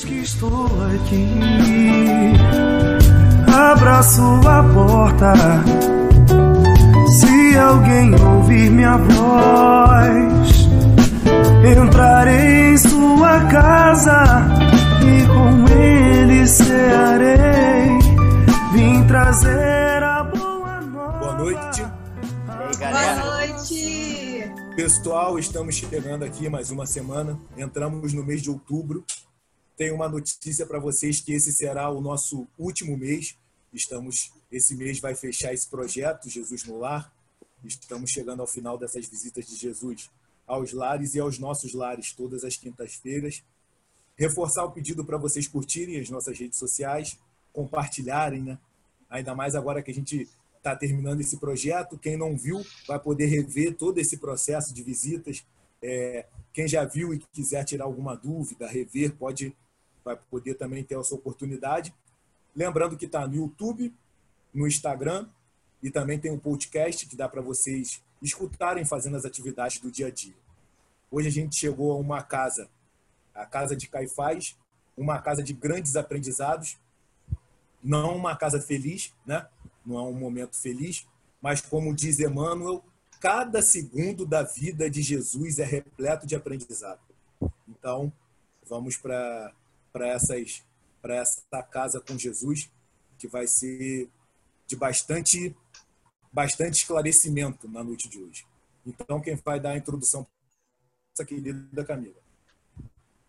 vez que estou aqui, abra sua porta. Se alguém ouvir minha voz, entrarei em sua casa e com ele cearei. Vim trazer a boa nova. Boa noite. E aí, galera? Boa noite! Pessoal, estamos chegando aqui mais uma semana. Entramos no mês de outubro. Tenho uma notícia para vocês que esse será o nosso último mês. Estamos esse mês vai fechar esse projeto Jesus no Lar. Estamos chegando ao final dessas visitas de Jesus aos lares e aos nossos lares todas as quintas-feiras. Reforçar o pedido para vocês curtirem as nossas redes sociais, compartilharem, né? Ainda mais agora que a gente está terminando esse projeto. Quem não viu vai poder rever todo esse processo de visitas. É, quem já viu e quiser tirar alguma dúvida, rever, pode vai poder também ter essa oportunidade. Lembrando que está no YouTube, no Instagram e também tem um podcast que dá para vocês escutarem fazendo as atividades do dia a dia. Hoje a gente chegou a uma casa, a casa de Caifás, uma casa de grandes aprendizados, não uma casa feliz, né? não é um momento feliz, mas como diz Emmanuel, cada segundo da vida de Jesus é repleto de aprendizado. Então, vamos para essas para essa casa com Jesus, que vai ser de bastante bastante esclarecimento na noite de hoje. Então, quem vai dar a introdução essa querida Camila.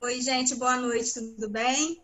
Oi, gente, boa noite, tudo bem?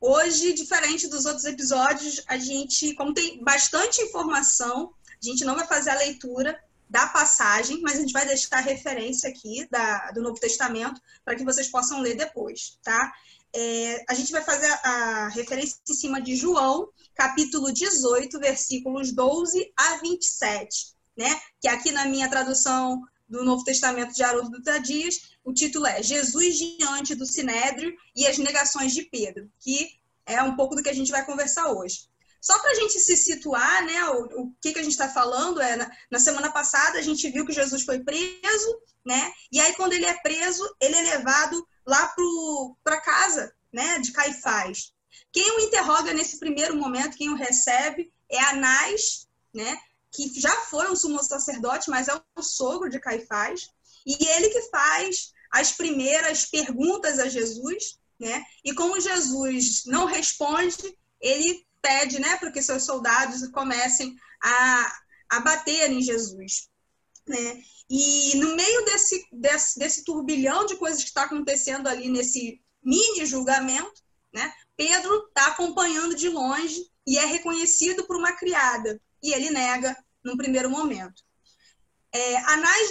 Hoje, diferente dos outros episódios, a gente, como tem bastante informação, a gente não vai fazer a leitura da passagem, mas a gente vai deixar a referência aqui da, do Novo Testamento para que vocês possam ler depois, tá? É, a gente vai fazer a, a referência em cima de João, capítulo 18, versículos 12 a 27, né? Que aqui na minha tradução do Novo Testamento de Haroldo Dutra Dias, o título é Jesus diante do Sinédrio e as negações de Pedro, que é um pouco do que a gente vai conversar hoje. Só para a gente se situar, né, o, o que, que a gente está falando é, na, na, semana passada a gente viu que Jesus foi preso, né, e aí quando ele é preso, ele é levado lá para casa, né, de Caifás. Quem o interroga nesse primeiro momento, quem o recebe, é Anás, né, que já foi um sumo sacerdote, mas é o sogro de Caifás, e ele que faz as primeiras perguntas a Jesus, né? E como Jesus não responde, ele pede, né, para que seus soldados comecem a, a bater em Jesus, né? E no meio desse, desse, desse turbilhão de coisas que está acontecendo ali nesse mini julgamento, né? Pedro está acompanhando de longe e é reconhecido por uma criada e ele nega num primeiro momento. É,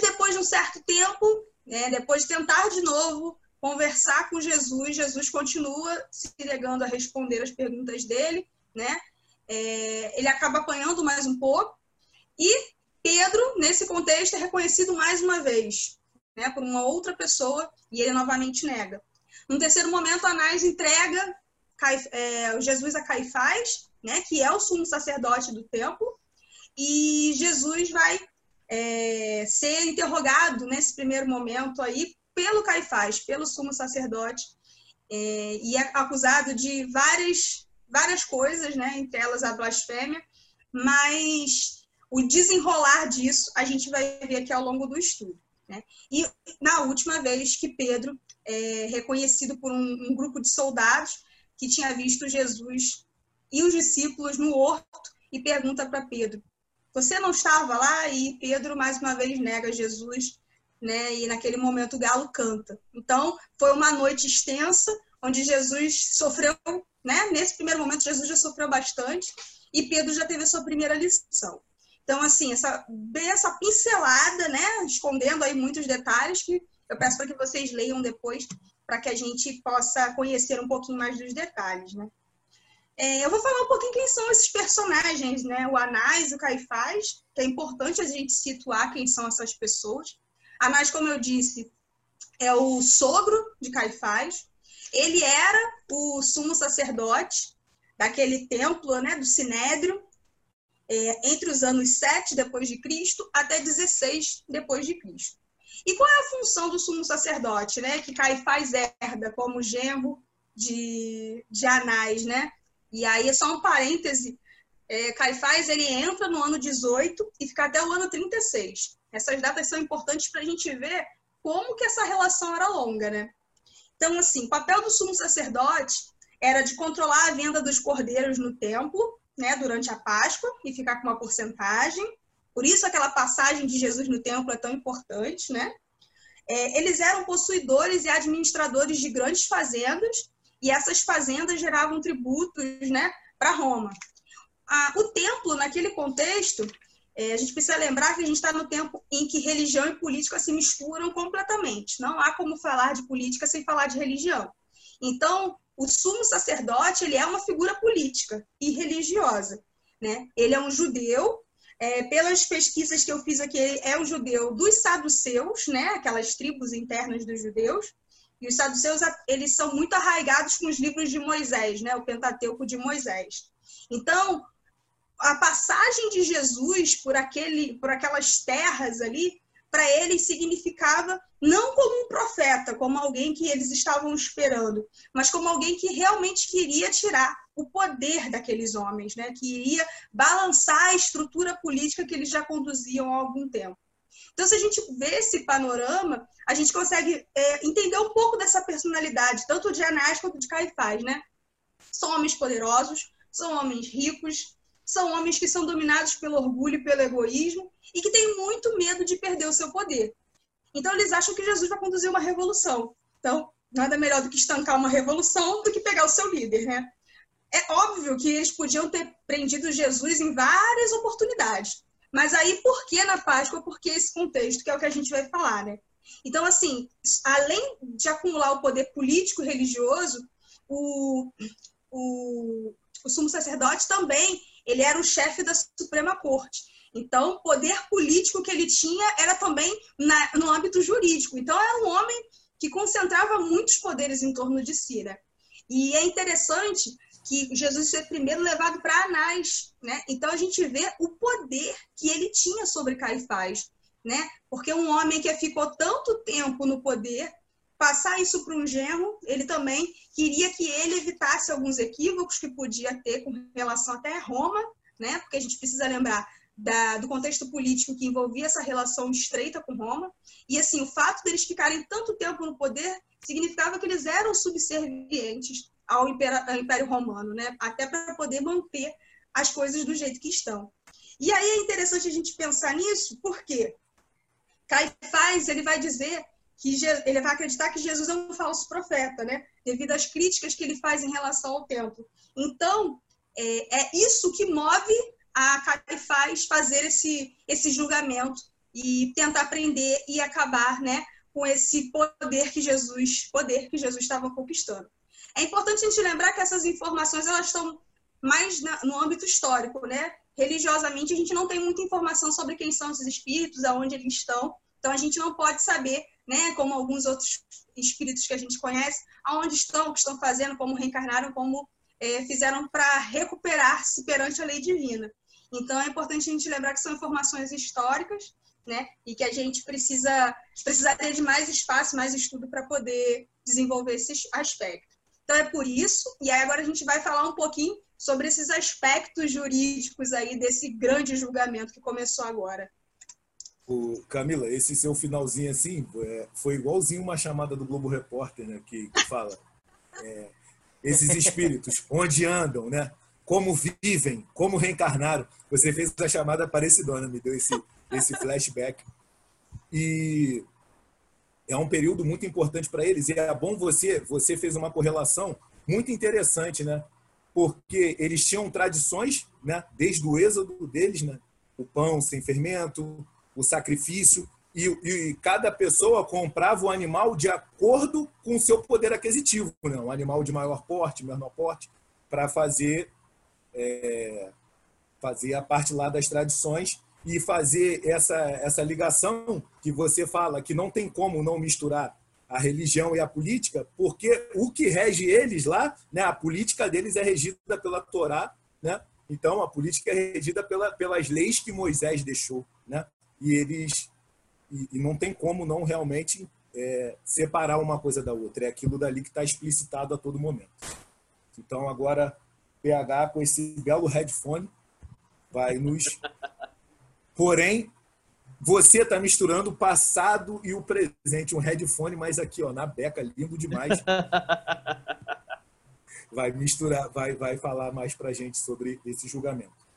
depois de um certo tempo, né, depois de tentar de novo conversar com Jesus, Jesus continua se negando a responder as perguntas dele, né? É, ele acaba apanhando mais um pouco e Pedro, nesse contexto, é reconhecido mais uma vez, né, por uma outra pessoa e ele novamente nega. No terceiro momento, Anás entrega é, Jesus a Caifás, né, que é o sumo sacerdote do templo, e Jesus vai é, ser interrogado nesse primeiro momento aí pelo Caifás, pelo sumo sacerdote, é, e é acusado de várias, várias coisas, né, entre elas a blasfêmia, mas o desenrolar disso a gente vai ver aqui ao longo do estudo. Né? E na última vez que Pedro é reconhecido por um, um grupo de soldados que tinha visto Jesus e os discípulos no horto e pergunta para Pedro: Você não estava lá? E Pedro mais uma vez nega Jesus né? E naquele momento o galo canta. Então, foi uma noite extensa, onde Jesus sofreu, né? Nesse primeiro momento, Jesus já sofreu bastante e Pedro já teve a sua primeira lição. Então, assim, essa, bem essa pincelada, né? Escondendo aí muitos detalhes que eu peço para que vocês leiam depois, para que a gente possa conhecer um pouquinho mais dos detalhes, né? É, eu vou falar um pouquinho quem são esses personagens, né? O Anás, o Caifás, que é importante a gente situar quem são essas pessoas. Anás, como eu disse, é o sogro de Caifás. Ele era o sumo sacerdote daquele templo, né, do Sinédrio, é, entre os anos 7 depois de Cristo até 16 depois de Cristo. E qual é a função do sumo sacerdote, né, que Caifás herda como genro de, de Anás, né? E aí, é só um parêntese, é, Caifás ele entra no ano 18 e fica até o ano 36. Essas datas são importantes para a gente ver como que essa relação era longa, né? Então, assim, o papel do sumo sacerdote era de controlar a venda dos cordeiros no templo, né, durante a Páscoa e ficar com uma porcentagem. Por isso aquela passagem de Jesus no templo é tão importante, né? É, eles eram possuidores e administradores de grandes fazendas e essas fazendas geravam tributos, né, para Roma. Ah, o templo, naquele contexto, é, a gente precisa lembrar que a gente está no tempo em que religião e política se misturam completamente. Não há como falar de política sem falar de religião. Então, o sumo sacerdote ele é uma figura política e religiosa. Né? Ele é um judeu. É, pelas pesquisas que eu fiz aqui, ele é um judeu dos saduceus, né? aquelas tribos internas dos judeus. E os saduceus eles são muito arraigados com os livros de Moisés, né? o Pentateuco de Moisés. Então, a passagem de Jesus por, aquele, por aquelas terras ali, para eles significava não como um profeta, como alguém que eles estavam esperando, mas como alguém que realmente queria tirar o poder daqueles homens, né? que iria balançar a estrutura política que eles já conduziam há algum tempo. Então, se a gente vê esse panorama, a gente consegue é, entender um pouco dessa personalidade, tanto de Anás quanto de Caifás. Né? São homens poderosos, são homens ricos, são homens que são dominados pelo orgulho e pelo egoísmo e que têm muito medo de perder o seu poder. Então, eles acham que Jesus vai conduzir uma revolução. Então, nada melhor do que estancar uma revolução do que pegar o seu líder, né? É óbvio que eles podiam ter prendido Jesus em várias oportunidades. Mas aí, por que na Páscoa? Por que esse contexto, que é o que a gente vai falar, né? Então, assim, além de acumular o poder político religioso, o, o, o sumo sacerdote também ele era o chefe da Suprema Corte. Então, o poder político que ele tinha era também na, no âmbito jurídico. Então, era um homem que concentrava muitos poderes em torno de si. Né? E é interessante que Jesus foi primeiro levado para Anás. Né? Então, a gente vê o poder que ele tinha sobre Caifás. Né? Porque um homem que ficou tanto tempo no poder passar isso para um genro, ele também queria que ele evitasse alguns equívocos que podia ter com relação até a Roma, né? Porque a gente precisa lembrar da, do contexto político que envolvia essa relação estreita com Roma. E assim, o fato deles ficarem tanto tempo no poder significava que eles eram subservientes ao Império, ao Império Romano, né? Até para poder manter as coisas do jeito que estão. E aí é interessante a gente pensar nisso, porque Caifás ele vai dizer que ele vai acreditar que Jesus é um falso profeta, né? Devido às críticas que ele faz em relação ao templo. Então, é, é isso que move a Caifás fazer esse, esse julgamento e tentar prender e acabar, né, com esse poder que Jesus, poder que Jesus estava conquistando. É importante a gente lembrar que essas informações elas estão mais na, no âmbito histórico, né? Religiosamente a gente não tem muita informação sobre quem são esses espíritos, aonde eles estão. Então a gente não pode saber né, como alguns outros espíritos que a gente conhece, aonde estão, o que estão fazendo, como reencarnaram, como é, fizeram para recuperar-se perante a lei divina. Então, é importante a gente lembrar que são informações históricas, né, e que a gente precisa precisaria de mais espaço, mais estudo para poder desenvolver esse aspecto. Então, é por isso, e aí agora a gente vai falar um pouquinho sobre esses aspectos jurídicos aí desse grande julgamento que começou agora. O, Camila, esse seu finalzinho assim é, foi igualzinho uma chamada do Globo Repórter, né? Que, fala é, esses espíritos, onde andam, né? Como vivem, como reencarnaram. Você fez essa chamada parecidona, me deu esse, esse flashback. E é um período muito importante para eles. E é bom você, você fez uma correlação muito interessante, né? Porque eles tinham tradições, né? Desde o êxodo deles, né? O pão sem fermento, o sacrifício, e, e, cada pessoa comprava o animal de acordo com o seu poder aquisitivo, né? um animal de maior porte, menor porte, para fazer, é, fazer a parte lá das tradições e fazer essa, essa ligação que você fala, que não tem como não misturar a religião e a política, porque o que rege eles lá, né, a política deles é regida pela Torá, né? então a política é regida pela, pelas leis que Moisés deixou. Né? E eles e, e, não tem como não realmente é, separar uma coisa da outra. É aquilo dali que está explicitado a todo momento. Então, agora, PH, com esse belo headphone, vai nos. Porém, você está misturando o passado e o presente. Um headphone, mas aqui, ó, na beca, lindo demais. Vai misturar, vai, vai falar mais para gente sobre esse julgamento.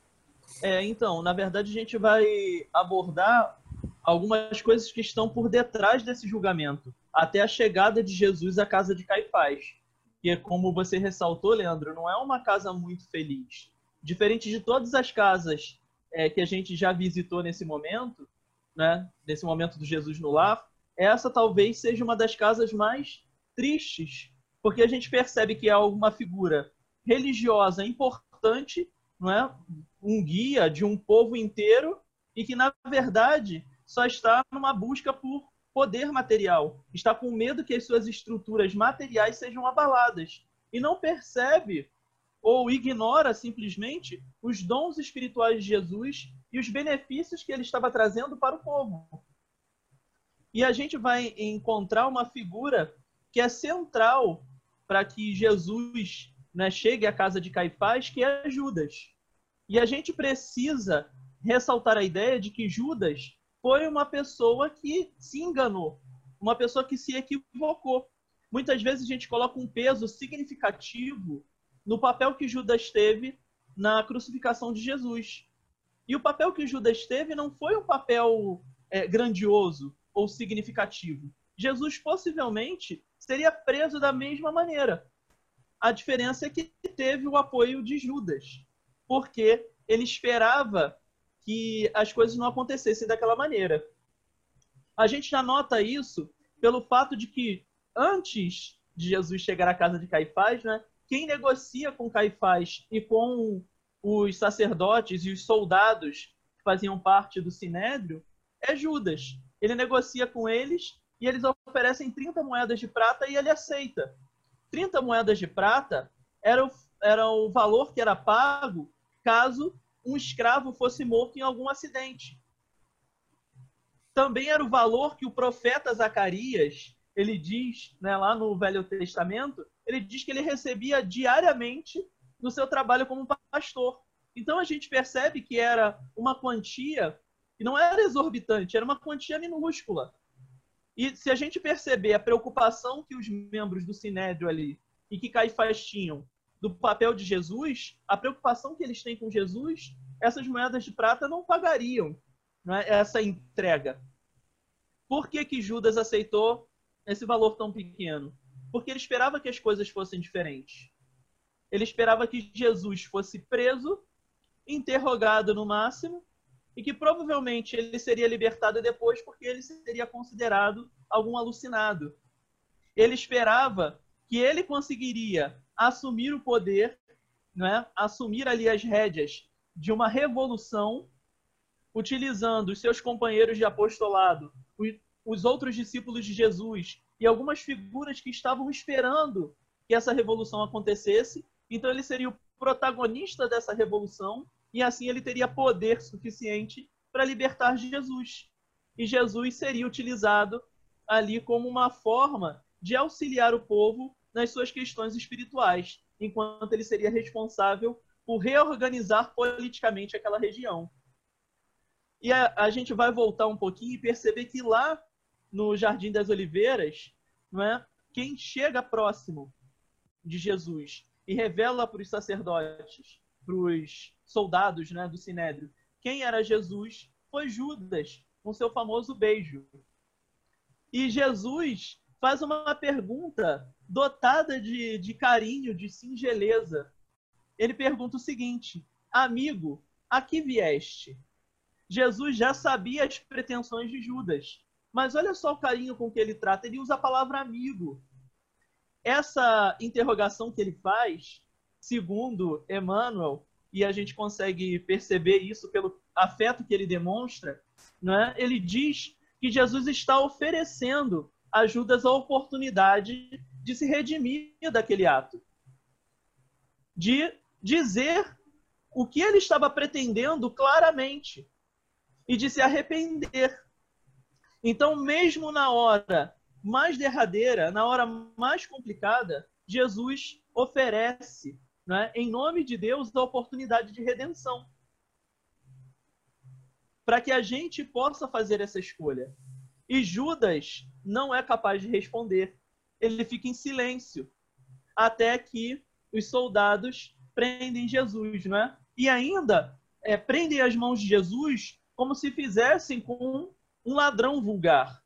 É, então, na verdade, a gente vai abordar algumas coisas que estão por detrás desse julgamento, até a chegada de Jesus à casa de Caifás. Que é como você ressaltou, Leandro, não é uma casa muito feliz. Diferente de todas as casas é, que a gente já visitou nesse momento, né, nesse momento do Jesus no lar, essa talvez seja uma das casas mais tristes, porque a gente percebe que é uma figura religiosa importante, não é? um guia de um povo inteiro e que, na verdade, só está numa busca por poder material, está com medo que as suas estruturas materiais sejam abaladas e não percebe ou ignora simplesmente os dons espirituais de Jesus e os benefícios que ele estava trazendo para o povo. E a gente vai encontrar uma figura que é central para que Jesus né, chegue à casa de Caifás, que é Judas. E a gente precisa ressaltar a ideia de que Judas foi uma pessoa que se enganou, uma pessoa que se equivocou. Muitas vezes a gente coloca um peso significativo no papel que Judas teve na crucificação de Jesus. E o papel que Judas teve não foi um papel é, grandioso ou significativo. Jesus possivelmente seria preso da mesma maneira. A diferença é que teve o apoio de Judas, porque ele esperava que as coisas não acontecessem daquela maneira. A gente já nota isso pelo fato de que antes de Jesus chegar à casa de Caifás, né, quem negocia com Caifás e com os sacerdotes e os soldados que faziam parte do sinédrio é Judas. Ele negocia com eles e eles oferecem 30 moedas de prata e ele aceita. 30 moedas de prata era o, era o valor que era pago caso um escravo fosse morto em algum acidente. Também era o valor que o profeta Zacarias, ele diz, né, lá no Velho Testamento, ele diz que ele recebia diariamente no seu trabalho como pastor. Então a gente percebe que era uma quantia que não era exorbitante, era uma quantia minúscula. E se a gente perceber a preocupação que os membros do Sinédrio ali e que Caifás tinham do papel de Jesus, a preocupação que eles têm com Jesus, essas moedas de prata não pagariam né, essa entrega. Por que, que Judas aceitou esse valor tão pequeno? porque ele esperava que as coisas fossem diferentes. Ele esperava que Jesus fosse preso, interrogado no máximo, e que provavelmente ele seria libertado depois porque ele seria considerado algum alucinado. Ele esperava que ele conseguiria assumir o poder, né? assumir ali as rédeas de uma revolução, utilizando os seus companheiros de apostolado, os outros discípulos de Jesus e algumas figuras que estavam esperando que essa revolução acontecesse. Então ele seria o protagonista dessa revolução e assim ele teria poder suficiente para libertar Jesus. E Jesus seria utilizado ali como uma forma de auxiliar o povo nas suas questões espirituais, enquanto ele seria responsável por reorganizar politicamente aquela região. E a, a gente vai voltar um pouquinho e perceber que lá no Jardim das Oliveiras, não é? Quem chega próximo de Jesus e revela para os sacerdotes, os soldados né, do Sinédrio, quem era Jesus, foi Judas, com seu famoso beijo. E Jesus faz uma pergunta dotada de, de carinho, de singeleza. Ele pergunta o seguinte: Amigo, a que vieste? Jesus já sabia as pretensões de Judas. Mas olha só o carinho com que ele trata. Ele usa a palavra amigo. Essa interrogação que ele faz, segundo Emmanuel, e a gente consegue perceber isso pelo afeto que ele demonstra, né? ele diz que Jesus está oferecendo a Judas a oportunidade de se redimir daquele ato. De dizer o que ele estava pretendendo claramente e de se arrepender então, mesmo na hora mais derradeira, na hora mais complicada, Jesus oferece, né, em nome de Deus, a oportunidade de redenção. Para que a gente possa fazer essa escolha. E Judas não é capaz de responder. Ele fica em silêncio até que os soldados prendem Jesus, não é? E ainda é, prendem as mãos de Jesus como se fizessem com um ladrão vulgar,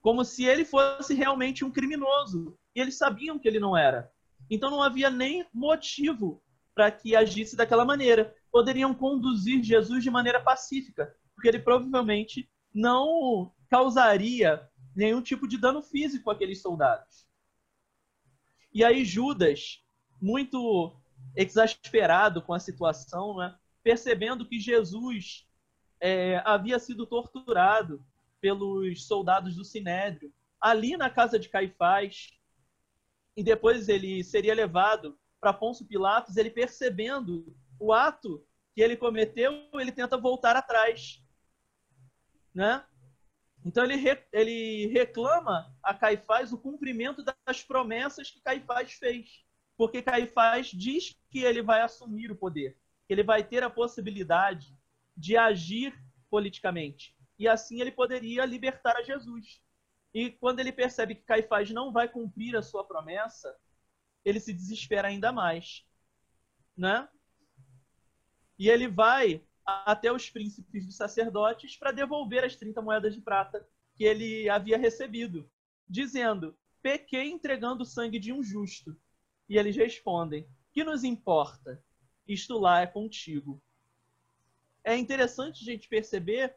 como se ele fosse realmente um criminoso. E eles sabiam que ele não era. Então não havia nem motivo para que agisse daquela maneira. Poderiam conduzir Jesus de maneira pacífica, porque ele provavelmente não causaria nenhum tipo de dano físico àqueles soldados. E aí Judas, muito exasperado com a situação, né, percebendo que Jesus é, havia sido torturado pelos soldados do Sinédrio ali na casa de Caifás, e depois ele seria levado para Pôncio Pilatos, ele percebendo o ato que ele cometeu, ele tenta voltar atrás, né? Então ele, re, ele reclama a Caifás o cumprimento das promessas que Caifás fez, porque Caifás diz que ele vai assumir o poder, que ele vai ter a possibilidade de agir politicamente. E assim ele poderia libertar a Jesus. E quando ele percebe que Caifás não vai cumprir a sua promessa, ele se desespera ainda mais, né? E ele vai até os príncipes dos sacerdotes para devolver as 30 moedas de prata que ele havia recebido, dizendo: Pequei entregando o sangue de um justo. E eles respondem: Que nos importa? Isto lá é contigo. É interessante a gente perceber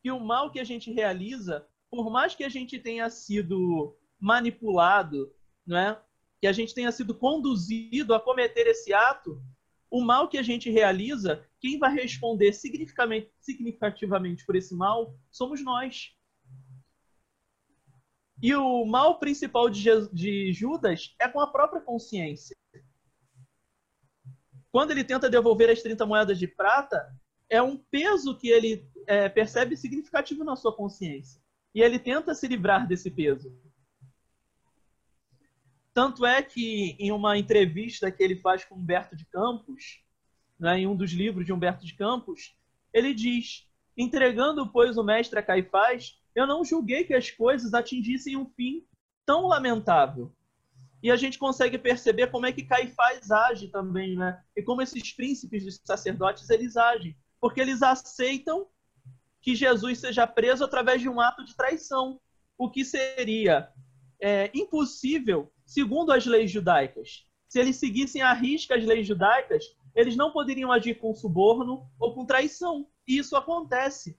que o mal que a gente realiza por mais que a gente tenha sido manipulado, não é? que a gente tenha sido conduzido a cometer esse ato, o mal que a gente realiza, quem vai responder significativamente por esse mal somos nós. E o mal principal de, de Judas é com a própria consciência. Quando ele tenta devolver as 30 moedas de prata, é um peso que ele é, percebe significativo na sua consciência. E ele tenta se livrar desse peso. Tanto é que em uma entrevista que ele faz com Humberto de Campos, né, em um dos livros de Humberto de Campos, ele diz: entregando, pois, o mestre a Caifás, eu não julguei que as coisas atingissem um fim tão lamentável. E a gente consegue perceber como é que Caifás age também, né? E como esses príncipes dos sacerdotes eles agem, porque eles aceitam que Jesus seja preso através de um ato de traição, o que seria é, impossível segundo as leis judaicas. Se eles seguissem à risca as leis judaicas, eles não poderiam agir com suborno ou com traição. E isso acontece.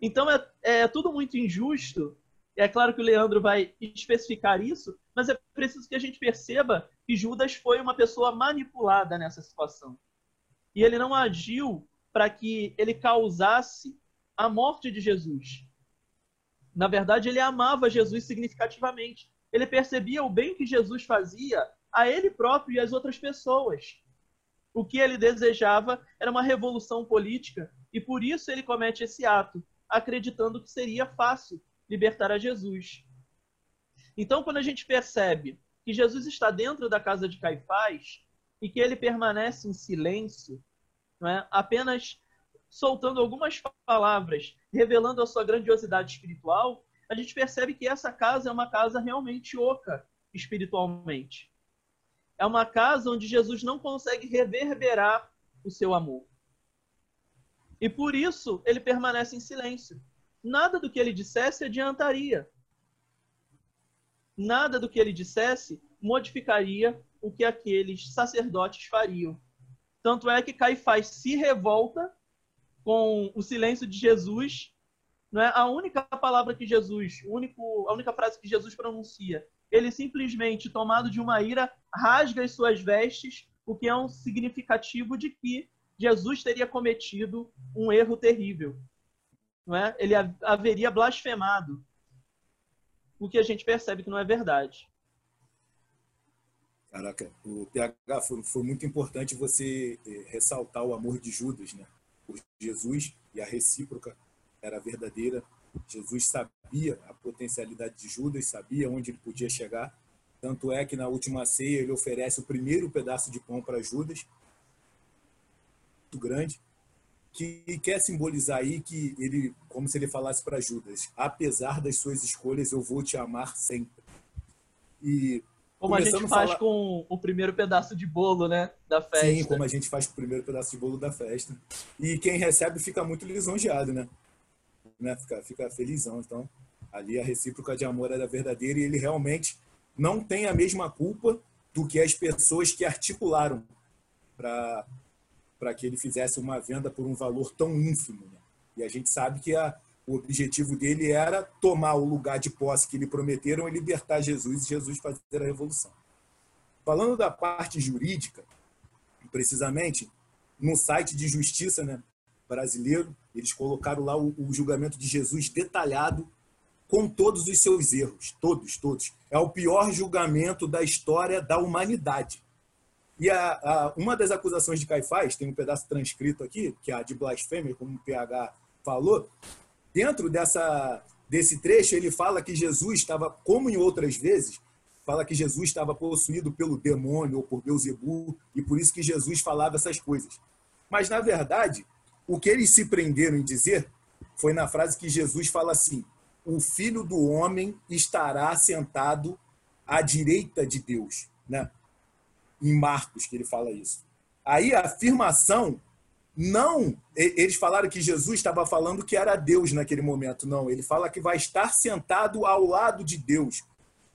Então é, é tudo muito injusto. É claro que o Leandro vai especificar isso, mas é preciso que a gente perceba que Judas foi uma pessoa manipulada nessa situação. E ele não agiu para que ele causasse a morte de Jesus. Na verdade, ele amava Jesus significativamente. Ele percebia o bem que Jesus fazia a ele próprio e às outras pessoas. O que ele desejava era uma revolução política e por isso ele comete esse ato, acreditando que seria fácil libertar a Jesus. Então, quando a gente percebe que Jesus está dentro da casa de Caifás e que ele permanece em silêncio, é? apenas soltando algumas palavras, revelando a sua grandiosidade espiritual, a gente percebe que essa casa é uma casa realmente oca espiritualmente. É uma casa onde Jesus não consegue reverberar o seu amor. E por isso ele permanece em silêncio. Nada do que ele dissesse adiantaria. Nada do que ele dissesse modificaria o que aqueles sacerdotes fariam. Tanto é que Caifás se revolta com o silêncio de Jesus, não é a única palavra que Jesus, único, a única frase que Jesus pronuncia. Ele simplesmente, tomado de uma ira, rasga as suas vestes, o que é um significativo de que Jesus teria cometido um erro terrível. Não é? Ele haveria blasfemado. O que a gente percebe que não é verdade. Caraca, o PH foi, foi muito importante você eh, ressaltar o amor de Judas, né? Por Jesus e a recíproca era verdadeira. Jesus sabia a potencialidade de Judas, sabia onde ele podia chegar. Tanto é que na última ceia ele oferece o primeiro pedaço de pão para Judas, muito grande, que quer simbolizar aí que ele, como se ele falasse para Judas, apesar das suas escolhas, eu vou te amar sempre. E como a gente faz falar... com o primeiro pedaço de bolo, né, da festa. Sim, como a gente faz com o primeiro pedaço de bolo da festa. E quem recebe fica muito lisonjeado, né? né? Fica, fica felizão. Então, ali a recíproca de amor era verdadeira e ele realmente não tem a mesma culpa do que as pessoas que articularam para para que ele fizesse uma venda por um valor tão ínfimo. Né? E a gente sabe que a, o objetivo dele era tomar o lugar de posse que lhe prometeram e libertar Jesus e Jesus fazer a revolução. Falando da parte jurídica, precisamente, no site de justiça né, brasileiro, eles colocaram lá o, o julgamento de Jesus detalhado com todos os seus erros, todos, todos. É o pior julgamento da história da humanidade. E a, a, uma das acusações de Caifás, tem um pedaço transcrito aqui, que é a de blasfêmia, como o PH falou, dentro dessa, desse trecho ele fala que Jesus estava, como em outras vezes, fala que Jesus estava possuído pelo demônio ou por Beuzebu, e por isso que Jesus falava essas coisas. Mas, na verdade, o que eles se prenderam em dizer foi na frase que Jesus fala assim: o filho do homem estará sentado à direita de Deus, né? Em Marcos que ele fala isso. Aí a afirmação não, eles falaram que Jesus estava falando que era Deus naquele momento. Não, ele fala que vai estar sentado ao lado de Deus.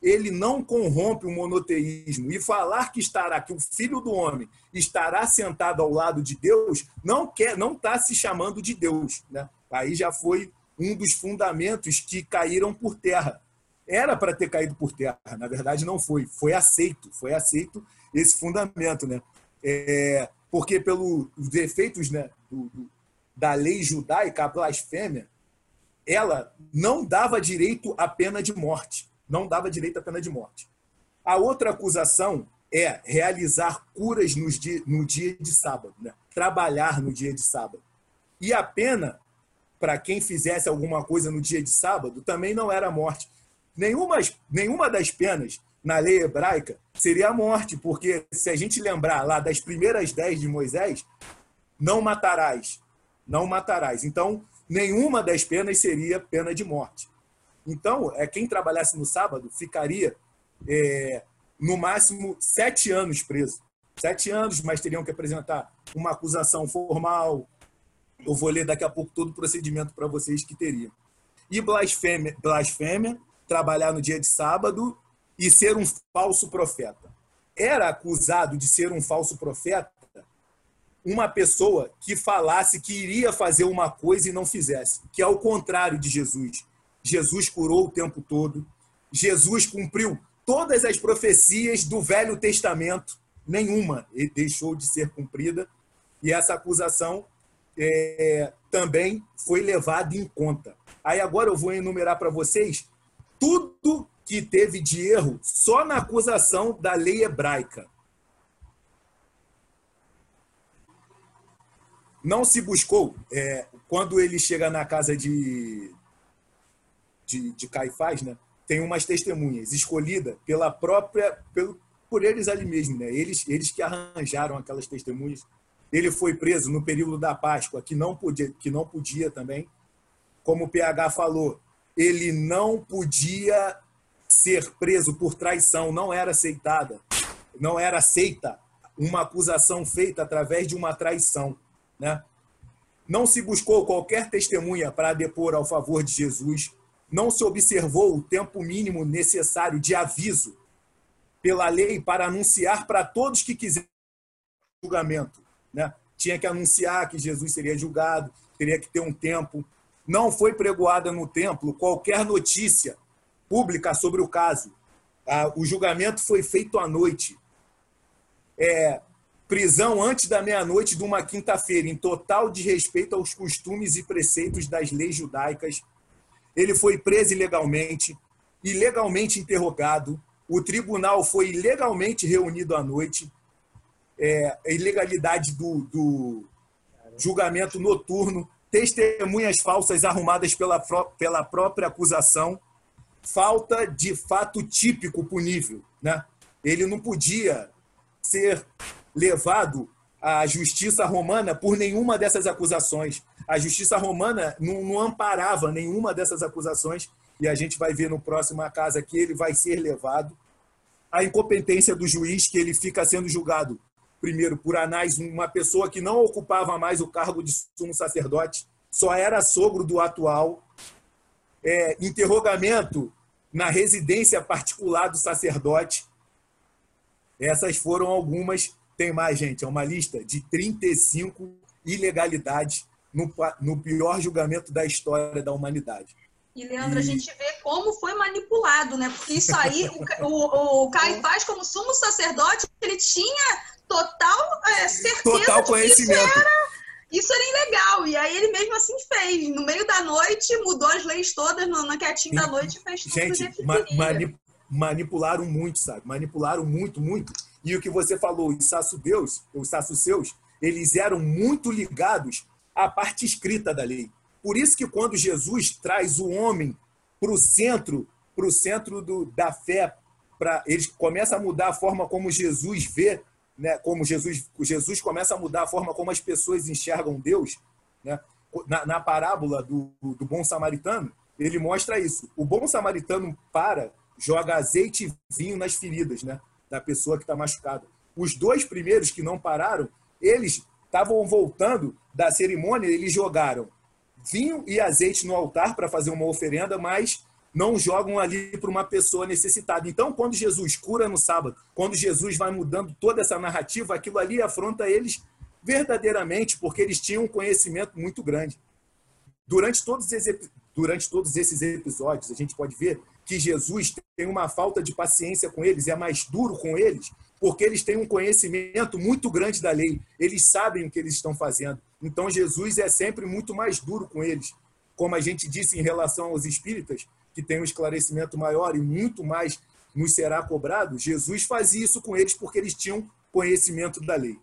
Ele não corrompe o monoteísmo. E falar que estará, que o Filho do Homem estará sentado ao lado de Deus, não quer, não está se chamando de Deus. Né? Aí já foi um dos fundamentos que caíram por terra. Era para ter caído por terra, na verdade não foi. Foi aceito, foi aceito esse fundamento, né? É, porque pelos defeitos né, do, do, da lei judaica, a blasfêmia, ela não dava direito à pena de morte. Não dava direito à pena de morte. A outra acusação é realizar curas no dia, no dia de sábado, né? trabalhar no dia de sábado. E a pena para quem fizesse alguma coisa no dia de sábado também não era morte. Nenhuma, nenhuma das penas na lei hebraica seria a morte, porque se a gente lembrar lá das primeiras dez de Moisés, não matarás, não matarás. Então, nenhuma das penas seria pena de morte. Então, é quem trabalhasse no sábado ficaria é, no máximo sete anos preso. Sete anos, mas teriam que apresentar uma acusação formal, eu vou ler daqui a pouco todo o procedimento para vocês que teriam. E blasfêmia, blasfêmia, trabalhar no dia de sábado e ser um falso profeta. Era acusado de ser um falso profeta uma pessoa que falasse que iria fazer uma coisa e não fizesse, que é o contrário de Jesus. Jesus curou o tempo todo, Jesus cumpriu todas as profecias do Velho Testamento, nenhuma deixou de ser cumprida, e essa acusação é, também foi levado em conta. Aí agora eu vou enumerar para vocês tudo que teve de erro só na acusação da lei hebraica. Não se buscou, é, quando ele chega na casa de, de, de Caifás, né, tem umas testemunhas escolhidas pela própria, pelo, por eles ali mesmo, né? eles, eles que arranjaram aquelas testemunhas ele foi preso no período da Páscoa, que não podia, que não podia também. Como o PH falou, ele não podia ser preso por traição, não era aceitada, não era aceita uma acusação feita através de uma traição, né? Não se buscou qualquer testemunha para depor ao favor de Jesus, não se observou o tempo mínimo necessário de aviso pela lei para anunciar para todos que quiserem julgamento né? Tinha que anunciar que Jesus seria julgado, teria que ter um tempo. Não foi pregoada no templo qualquer notícia pública sobre o caso. Ah, o julgamento foi feito à noite. É, prisão antes da meia-noite de uma quinta-feira, em total desrespeito aos costumes e preceitos das leis judaicas. Ele foi preso ilegalmente, ilegalmente interrogado. O tribunal foi ilegalmente reunido à noite é, a ilegalidade do, do julgamento noturno. testemunhas falsas arrumadas pela, pela própria acusação, falta de fato típico punível. Né? Ele não podia ser levado à justiça romana por nenhuma dessas acusações. A justiça romana não, não amparava nenhuma dessas acusações, e a gente vai ver no próximo caso que ele vai ser levado. A incompetência do juiz, que ele fica sendo julgado primeiro por Anás, uma pessoa que não ocupava mais o cargo de sumo sacerdote, só era sogro do atual. É, interrogamento na residência particular do sacerdote. Essas foram algumas. Tem mais, gente, é uma lista de 35 ilegalidades no, no pior julgamento da história da humanidade. E, Leandro, e... a gente vê como foi manipulado, né? Porque isso aí, o, o, o Caifás, como sumo sacerdote, ele tinha total é, certeza total conhecimento. Isso era, isso era ilegal. E aí ele mesmo assim fez. No meio da noite, mudou as leis todas, no, na quietinho da noite e fez tudo Gente, ma manip manipularam muito, sabe? Manipularam muito, muito. E o que você falou, os saço-deus, os saço-seus, eles eram muito ligados à parte escrita da lei. Por isso que quando Jesus traz o homem para o centro, para o centro do, da fé, para eles começa a mudar a forma como Jesus vê, né? Como Jesus, Jesus começa a mudar a forma como as pessoas enxergam Deus, né? Na, na parábola do, do bom samaritano, ele mostra isso. O bom samaritano para, joga azeite e vinho nas feridas, né? Da pessoa que está machucada. Os dois primeiros que não pararam, eles estavam voltando da cerimônia, eles jogaram vinho e azeite no altar para fazer uma oferenda, mas não jogam ali para uma pessoa necessitada. Então, quando Jesus cura no sábado, quando Jesus vai mudando toda essa narrativa, aquilo ali afronta eles verdadeiramente, porque eles tinham um conhecimento muito grande. Durante todos, esses, durante todos esses episódios, a gente pode ver que Jesus tem uma falta de paciência com eles, é mais duro com eles, porque eles têm um conhecimento muito grande da lei, eles sabem o que eles estão fazendo. Então Jesus é sempre muito mais duro com eles. Como a gente disse em relação aos espíritas, que tem um esclarecimento maior e muito mais nos será cobrado, Jesus fazia isso com eles porque eles tinham conhecimento da lei.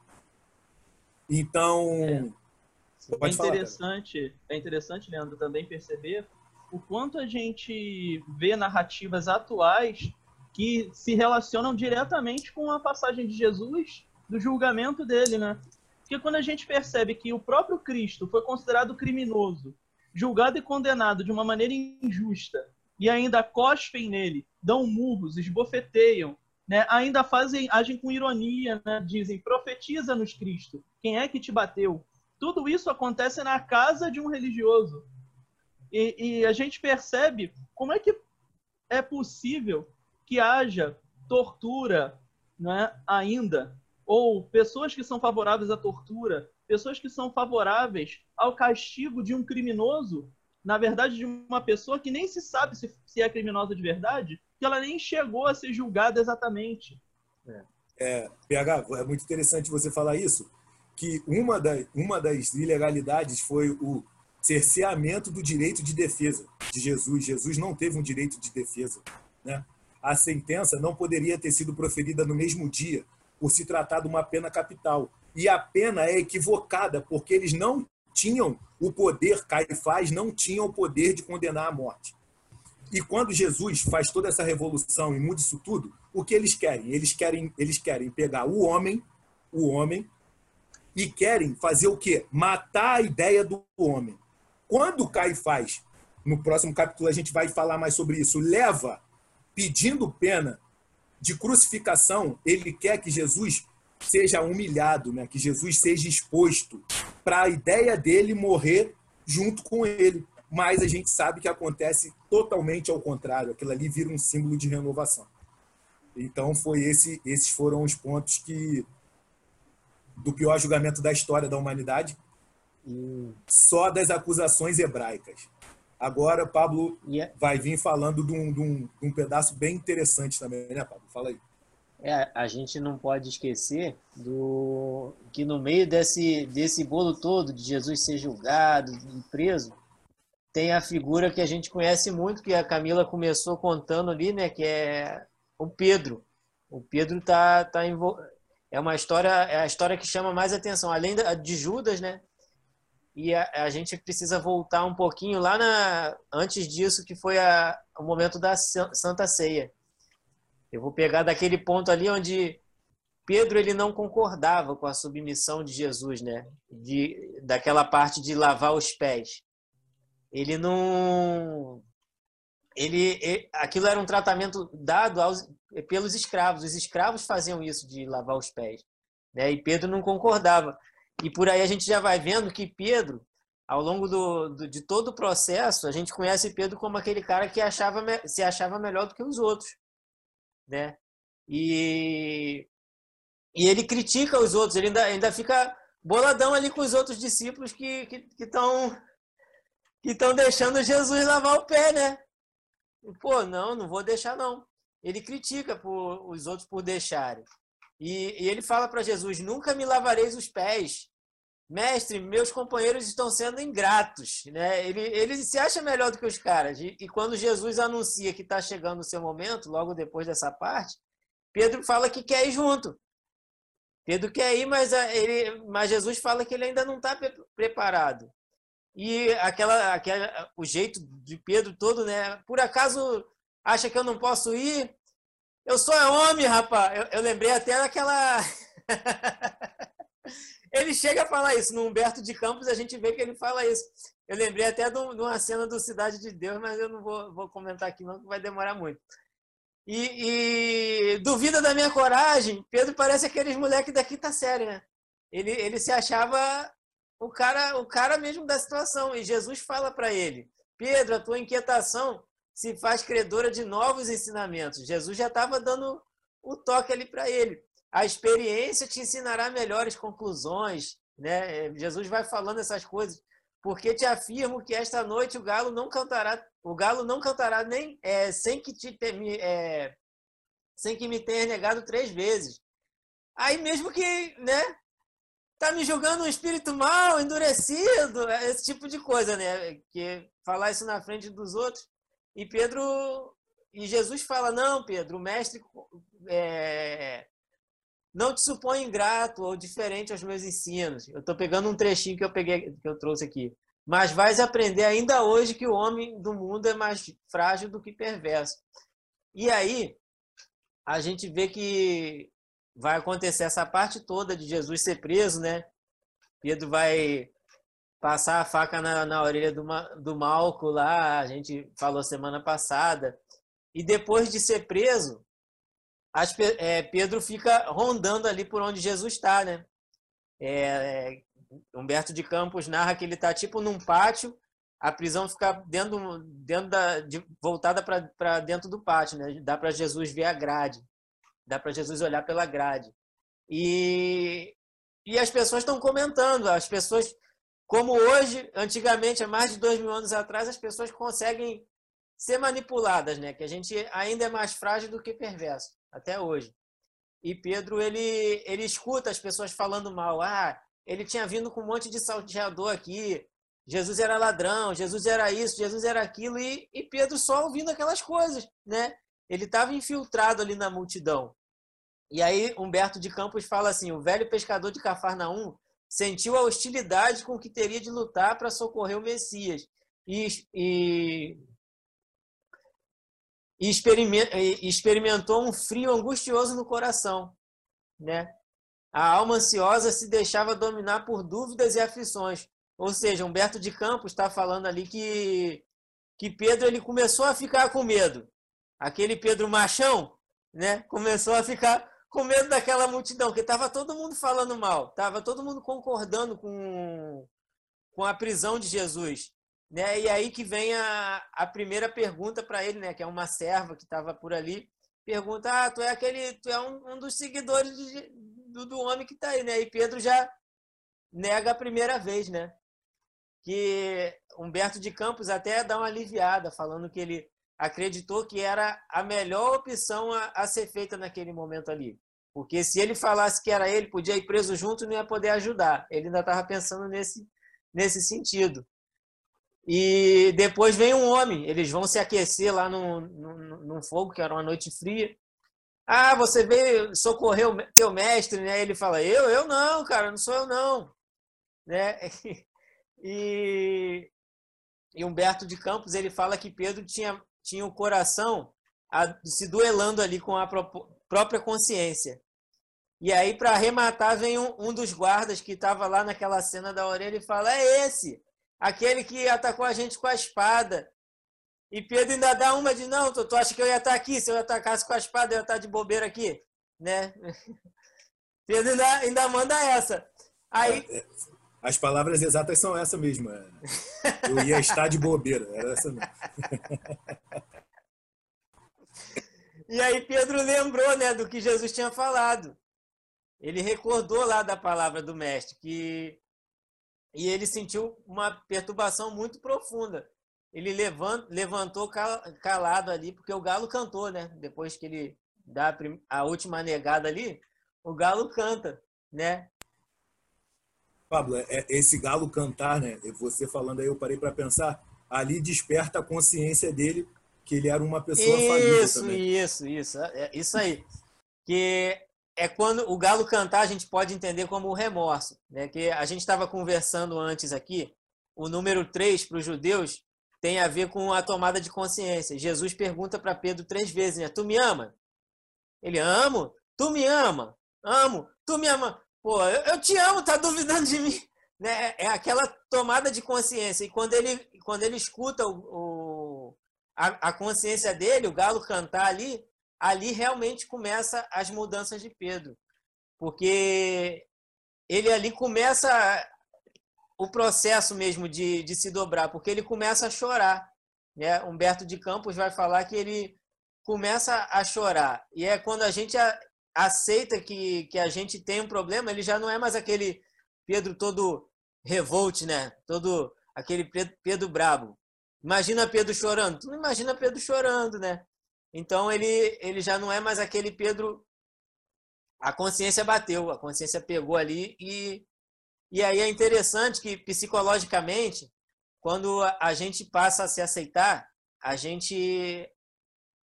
Então, é, é interessante, falar, é interessante, Leandro, também perceber o quanto a gente vê narrativas atuais que se relacionam diretamente com a passagem de Jesus, do julgamento dele, né? Porque quando a gente percebe que o próprio Cristo foi considerado criminoso, julgado e condenado de uma maneira injusta, e ainda cospem nele, dão murros, esbofeteiam, né? ainda fazem, agem com ironia, né? dizem, profetiza-nos Cristo, quem é que te bateu? Tudo isso acontece na casa de um religioso. E, e a gente percebe como é que é possível que haja tortura né, ainda, ou pessoas que são favoráveis à tortura, pessoas que são favoráveis ao castigo de um criminoso, na verdade, de uma pessoa que nem se sabe se, se é criminosa de verdade, que ela nem chegou a ser julgada exatamente. É. É, PH, é muito interessante você falar isso, que uma, da, uma das ilegalidades foi o cerceamento do direito de defesa de Jesus. Jesus não teve um direito de defesa. Né? a sentença não poderia ter sido proferida no mesmo dia, por se tratar de uma pena capital. E a pena é equivocada, porque eles não tinham o poder, Caifás não tinha o poder de condenar à morte. E quando Jesus faz toda essa revolução e muda isso tudo, o que eles querem? Eles querem, eles querem pegar o homem, o homem, e querem fazer o quê? Matar a ideia do homem. Quando Caifás, no próximo capítulo a gente vai falar mais sobre isso, leva pedindo pena de crucificação, ele quer que Jesus seja humilhado, né? que Jesus seja exposto para a ideia dele morrer junto com ele. Mas a gente sabe que acontece totalmente ao contrário. Aquilo ali vira um símbolo de renovação. Então foi esse, esses foram os pontos que do pior julgamento da história da humanidade, hum. só das acusações hebraicas. Agora, Pablo yeah. É- vai vir falando de um, de, um, de um, pedaço bem interessante também, né, Pablo? Fala aí. É, a gente não pode esquecer do que no meio desse, desse bolo todo de Jesus ser julgado e preso, tem a figura que a gente conhece muito, que a Camila começou contando ali, né, que é o Pedro. O Pedro tá, tá envol... é uma história, é a história que chama mais atenção, além de Judas, né? e a, a, gente precisa voltar um pouquinho lá na antes disso que foi a, o momento da Santa Ceia. Eu vou pegar daquele ponto ali onde Pedro ele não concordava com a submissão de Jesus, né? De, daquela parte de lavar os pés. Ele não ele, ele, aquilo era um tratamento dado aos, pelos escravos. Os escravos faziam isso de lavar os pés, né? E Pedro não concordava. E por aí a gente já vai vendo que Pedro, ao longo do, do, de todo o processo, a gente conhece Pedro como aquele cara que achava, se achava melhor do que os outros, né? E, e ele critica os outros, ele ainda, ainda fica boladão ali com os outros discípulos que estão que estão deixando Jesus lavar o pé, né? Pô, não, não vou deixar não. Ele critica por, os outros por deixarem. E, e ele fala para Jesus: Nunca me lavareis os pés. Mestre, meus companheiros estão sendo ingratos. Né? Ele, ele se acha melhor do que os caras. E, e quando Jesus anuncia que está chegando o seu momento, logo depois dessa parte, Pedro fala que quer ir junto. Pedro quer ir, mas, ele, mas Jesus fala que ele ainda não está preparado. E aquela, aquela, o jeito de Pedro todo, né? Por acaso acha que eu não posso ir? Eu sou homem, rapaz. Eu, eu lembrei até daquela. ele chega a falar isso. No Humberto de Campos, a gente vê que ele fala isso. Eu lembrei até de uma cena do Cidade de Deus, mas eu não vou, vou comentar aqui, não, que vai demorar muito. E, e, duvida da minha coragem. Pedro parece aqueles moleques da quinta série, né? Ele, ele se achava o cara, o cara mesmo da situação. E Jesus fala para ele: Pedro, a tua inquietação se faz credora de novos ensinamentos. Jesus já estava dando o toque ali para ele. A experiência te ensinará melhores conclusões, né? Jesus vai falando essas coisas, porque te afirmo que esta noite o galo não cantará, o galo não cantará nem é, sem que te é, sem que me tenha negado três vezes. Aí mesmo que, né? Tá me julgando um espírito mal, endurecido, esse tipo de coisa, né? Que falar isso na frente dos outros e Pedro e Jesus fala: Não, Pedro, o mestre é, não te supõe ingrato ou diferente aos meus ensinos. Eu estou pegando um trechinho que eu peguei, que eu trouxe aqui. Mas vais aprender ainda hoje que o homem do mundo é mais frágil do que perverso. E aí a gente vê que vai acontecer essa parte toda de Jesus ser preso, né? Pedro vai passar a faca na, na orelha do, do Malco lá, a gente falou semana passada. E depois de ser preso, as, é, Pedro fica rondando ali por onde Jesus está, né? É, Humberto de Campos narra que ele está tipo num pátio, a prisão fica dentro, dentro da, de, voltada para dentro do pátio, né? Dá para Jesus ver a grade, dá para Jesus olhar pela grade. E, e as pessoas estão comentando, as pessoas como hoje, antigamente, há mais de dois mil anos atrás, as pessoas conseguem ser manipuladas, né? Que a gente ainda é mais frágil do que perverso, até hoje. E Pedro, ele, ele escuta as pessoas falando mal. Ah, ele tinha vindo com um monte de salteador aqui. Jesus era ladrão, Jesus era isso, Jesus era aquilo. E, e Pedro só ouvindo aquelas coisas, né? Ele estava infiltrado ali na multidão. E aí Humberto de Campos fala assim, o velho pescador de Cafarnaum sentiu a hostilidade com que teria de lutar para socorrer o Messias e, e, e experimentou um frio angustioso no coração, né? A alma ansiosa se deixava dominar por dúvidas e aflições. Ou seja, Humberto de Campos está falando ali que, que Pedro ele começou a ficar com medo. Aquele Pedro machão, né? Começou a ficar com medo daquela multidão, que estava todo mundo falando mal, estava todo mundo concordando com, com a prisão de Jesus. Né? E aí que vem a, a primeira pergunta para ele, né? que é uma serva que estava por ali, pergunta, ah, tu é aquele, tu é um, um dos seguidores de, do, do homem que está aí, né? E Pedro já nega a primeira vez, né? Que Humberto de Campos até dá uma aliviada, falando que ele acreditou que era a melhor opção a, a ser feita naquele momento ali. Porque se ele falasse que era ele, podia ir preso junto, não ia poder ajudar. Ele ainda estava pensando nesse, nesse sentido. E depois vem um homem, eles vão se aquecer lá num, num fogo, que era uma noite fria. Ah, você veio socorrer o teu mestre, né? Ele fala, eu? Eu não, cara, não sou eu não. Né? E, e Humberto de Campos ele fala que Pedro tinha, tinha o coração a, se duelando ali com a própria consciência. E aí, para arrematar, vem um, um dos guardas que estava lá naquela cena da orelha e fala: É esse, aquele que atacou a gente com a espada. E Pedro ainda dá uma de: Não, tu, tu acha que eu ia estar aqui? Se eu atacasse com a espada, eu ia estar de bobeira aqui? Né? Pedro ainda, ainda manda essa. Aí. É, é, as palavras exatas são essa mesmo. É. Eu ia estar de bobeira. Era essa mesmo. E aí Pedro lembrou né, do que Jesus tinha falado ele recordou lá da palavra do mestre que e ele sentiu uma perturbação muito profunda. Ele levantou calado ali, porque o galo cantou, né? Depois que ele dá a última negada ali, o galo canta, né? Pablo, é, é, esse galo cantar, né? Você falando aí, eu parei para pensar, ali desperta a consciência dele que ele era uma pessoa isso, falida Isso, isso, isso. É, isso aí. Que é quando o galo cantar, a gente pode entender como o remorso. Né? Que a gente estava conversando antes aqui, o número 3 para os judeus tem a ver com a tomada de consciência. Jesus pergunta para Pedro três vezes, né? Tu me ama? Ele, amo? Tu me ama? Amo? Tu me ama? Pô, eu, eu te amo, tá duvidando de mim? Né? É aquela tomada de consciência. E quando ele, quando ele escuta o, o a, a consciência dele, o galo cantar ali, ali realmente começa as mudanças de Pedro, porque ele ali começa o processo mesmo de, de se dobrar, porque ele começa a chorar. Né? Humberto de Campos vai falar que ele começa a chorar. E é quando a gente aceita que, que a gente tem um problema, ele já não é mais aquele Pedro todo revolte, né? Todo aquele Pedro, brabo. Imagina Pedro chorando. Tu não imagina Pedro chorando, né? Então ele, ele já não é mais aquele Pedro. A consciência bateu, a consciência pegou ali e, e aí é interessante que psicologicamente, quando a gente passa a se aceitar, a gente,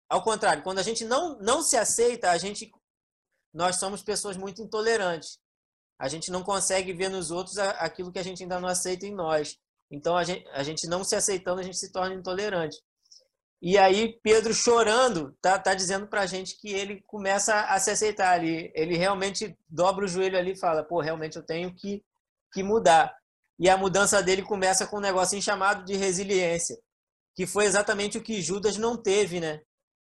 ao contrário, quando a gente não, não se aceita, a gente, nós somos pessoas muito intolerantes. A gente não consegue ver nos outros aquilo que a gente ainda não aceita em nós. Então a gente, a gente não se aceitando, a gente se torna intolerante. E aí Pedro chorando tá, tá dizendo para a gente que ele começa a se aceitar ali. Ele realmente dobra o joelho ali e fala, pô, realmente eu tenho que, que mudar. E a mudança dele começa com um negocinho chamado de resiliência, que foi exatamente o que Judas não teve, né?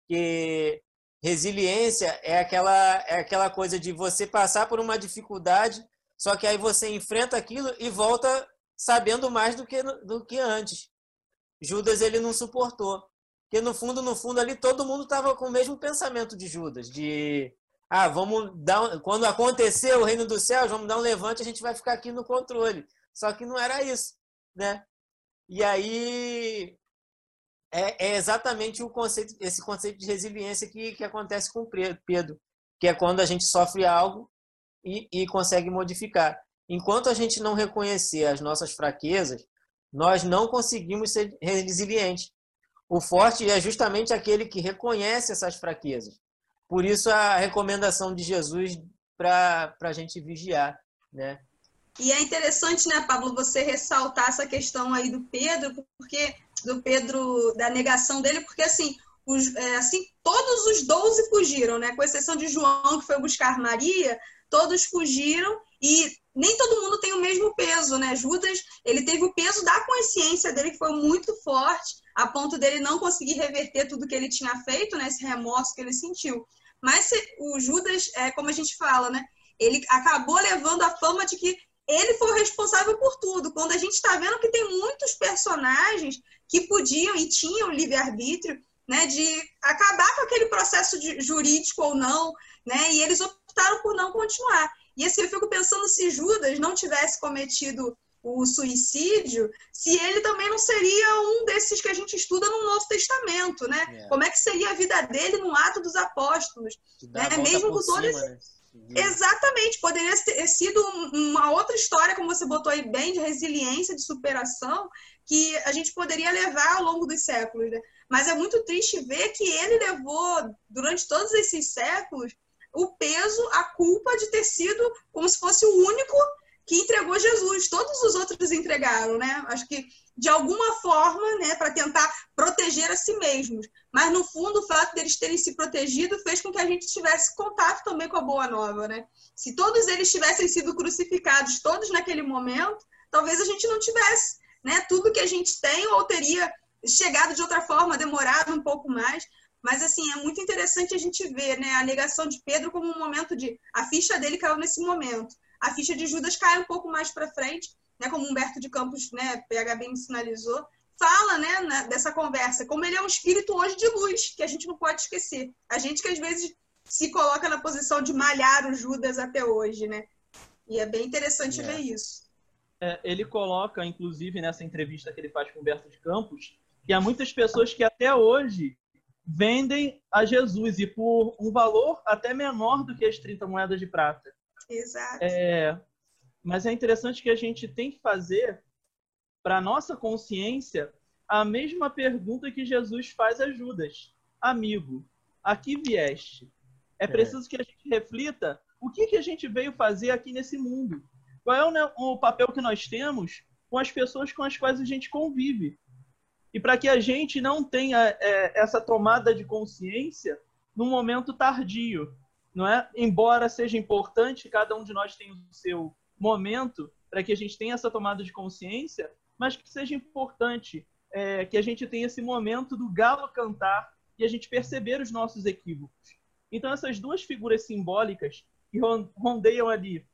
Que resiliência é aquela, é aquela coisa de você passar por uma dificuldade, só que aí você enfrenta aquilo e volta sabendo mais do que, do que antes. Judas ele não suportou. Porque no fundo, no fundo ali todo mundo estava com o mesmo pensamento de Judas, de ah, vamos dar quando acontecer o reino dos céus, vamos dar um levante, a gente vai ficar aqui no controle. Só que não era isso, né? E aí é, é exatamente o conceito, esse conceito de resiliência que, que acontece com Pedro, que é quando a gente sofre algo e, e consegue modificar. Enquanto a gente não reconhecer as nossas fraquezas, nós não conseguimos ser resilientes. O forte é justamente aquele que reconhece essas fraquezas. Por isso a recomendação de Jesus para a gente vigiar, né? E é interessante, né, Pablo, você ressaltar essa questão aí do Pedro, porque do Pedro da negação dele, porque assim, os, é, assim todos os doze fugiram, né? Com exceção de João que foi buscar Maria, todos fugiram e nem todo mundo tem o mesmo peso, né? Judas, ele teve o peso da consciência dele que foi muito forte a ponto dele não conseguir reverter tudo que ele tinha feito, né, esse remorso que ele sentiu. Mas o Judas, é como a gente fala, né, ele acabou levando a fama de que ele foi o responsável por tudo. Quando a gente está vendo que tem muitos personagens que podiam e tinham livre-arbítrio, né, de acabar com aquele processo de, jurídico ou não, né, e eles optaram por não continuar. E assim, eu fico pensando se Judas não tivesse cometido o suicídio, se ele também não seria um desses que a gente estuda no Novo Testamento, né? É. Como é que seria a vida dele no ato dos apóstolos, né? Mesmo com todo esse... Né? Exatamente, poderia ter sido uma outra história, como você botou aí bem, de resiliência, de superação, que a gente poderia levar ao longo dos séculos, né? Mas é muito triste ver que ele levou, durante todos esses séculos, o peso, a culpa de ter sido como se fosse o único que entregou Jesus. Todos os outros entregaram, né? Acho que de alguma forma, né, para tentar proteger a si mesmos. Mas no fundo, o fato deles terem se protegido fez com que a gente tivesse contato também com a boa nova, né? Se todos eles tivessem sido crucificados, todos naquele momento, talvez a gente não tivesse, né, tudo que a gente tem ou teria chegado de outra forma, demorado um pouco mais. Mas, assim, é muito interessante a gente ver né, a negação de Pedro como um momento de. A ficha dele caiu nesse momento. A ficha de Judas cai um pouco mais para frente, né, como Humberto de Campos, né, PHB me sinalizou. Fala né, dessa conversa, como ele é um espírito hoje de luz, que a gente não pode esquecer. A gente que às vezes se coloca na posição de malhar o Judas até hoje, né? E é bem interessante é. ver isso. É, ele coloca, inclusive, nessa entrevista que ele faz com Humberto de Campos, que há muitas pessoas que até hoje vendem a Jesus e por um valor até menor do que as 30 moedas de prata. Exato. É, mas é interessante que a gente tem que fazer para nossa consciência a mesma pergunta que Jesus faz a Judas: Amigo, aqui vieste. É, é. preciso que a gente reflita o que, que a gente veio fazer aqui nesse mundo. Qual é o, o papel que nós temos com as pessoas com as quais a gente convive e para que a gente não tenha é, essa tomada de consciência no momento tardio, não é? Embora seja importante, cada um de nós tem o seu momento para que a gente tenha essa tomada de consciência, mas que seja importante é, que a gente tenha esse momento do galo cantar e a gente perceber os nossos equívocos. Então essas duas figuras simbólicas que rondeiam ali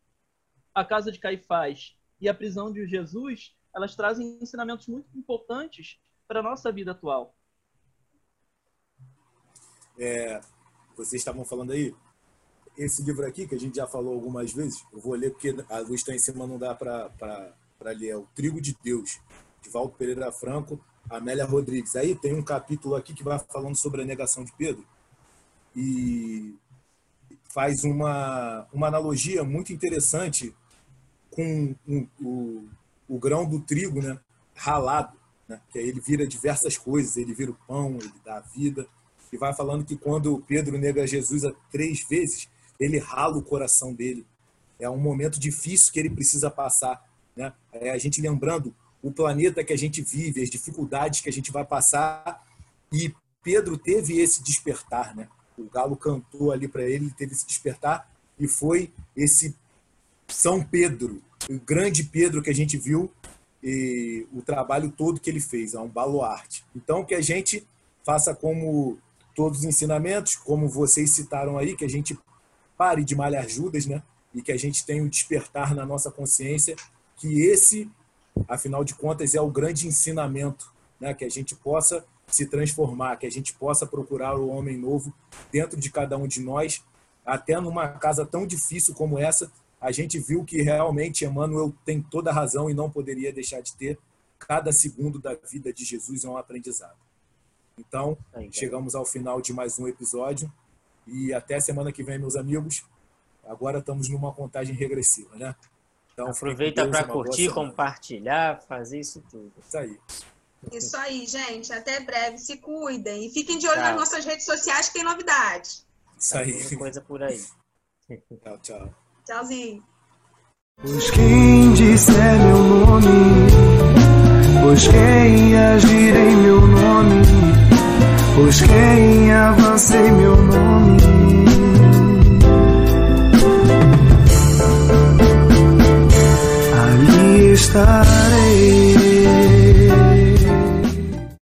a casa de Caifás e a prisão de Jesus, elas trazem ensinamentos muito importantes para a nossa vida atual. É, vocês estavam falando aí, esse livro aqui, que a gente já falou algumas vezes, eu vou ler porque a luz está em cima, não dá para ler. É o Trigo de Deus, de Valdo Pereira Franco, Amélia Rodrigues. Aí tem um capítulo aqui que vai falando sobre a negação de Pedro e faz uma, uma analogia muito interessante com um, o, o grão do trigo né, ralado né? que ele vira diversas coisas, ele vira o pão, ele dá a vida, e vai falando que quando Pedro nega Jesus três vezes, ele rala o coração dele. É um momento difícil que ele precisa passar. Né? É a gente lembrando o planeta que a gente vive, as dificuldades que a gente vai passar, e Pedro teve esse despertar, né? O galo cantou ali para ele, ele teve esse despertar e foi esse São Pedro, o grande Pedro que a gente viu e o trabalho todo que ele fez, é um baluarte. Então, que a gente faça como todos os ensinamentos, como vocês citaram aí, que a gente pare de malhar Judas, né? E que a gente tenha um despertar na nossa consciência, que esse, afinal de contas, é o grande ensinamento, né? Que a gente possa se transformar, que a gente possa procurar o homem novo dentro de cada um de nós, até numa casa tão difícil como essa, a gente viu que realmente Emmanuel tem toda a razão e não poderia deixar de ter. Cada segundo da vida de Jesus é um aprendizado. Então, chegamos ao final de mais um episódio e até semana que vem, meus amigos. Agora estamos numa contagem regressiva, né? Então, Aproveita para curtir, compartilhar, fazer isso tudo. Isso aí. Isso aí, gente. Até breve. Se cuidem. E fiquem de olho tchau. nas nossas redes sociais que tem novidade. Isso aí. Tem coisa por aí. Tchau, tchau. Tchauzinho. Pois quem disser meu nome, pois quem agir em meu nome, pois quem avança em meu nome. Ali estarei.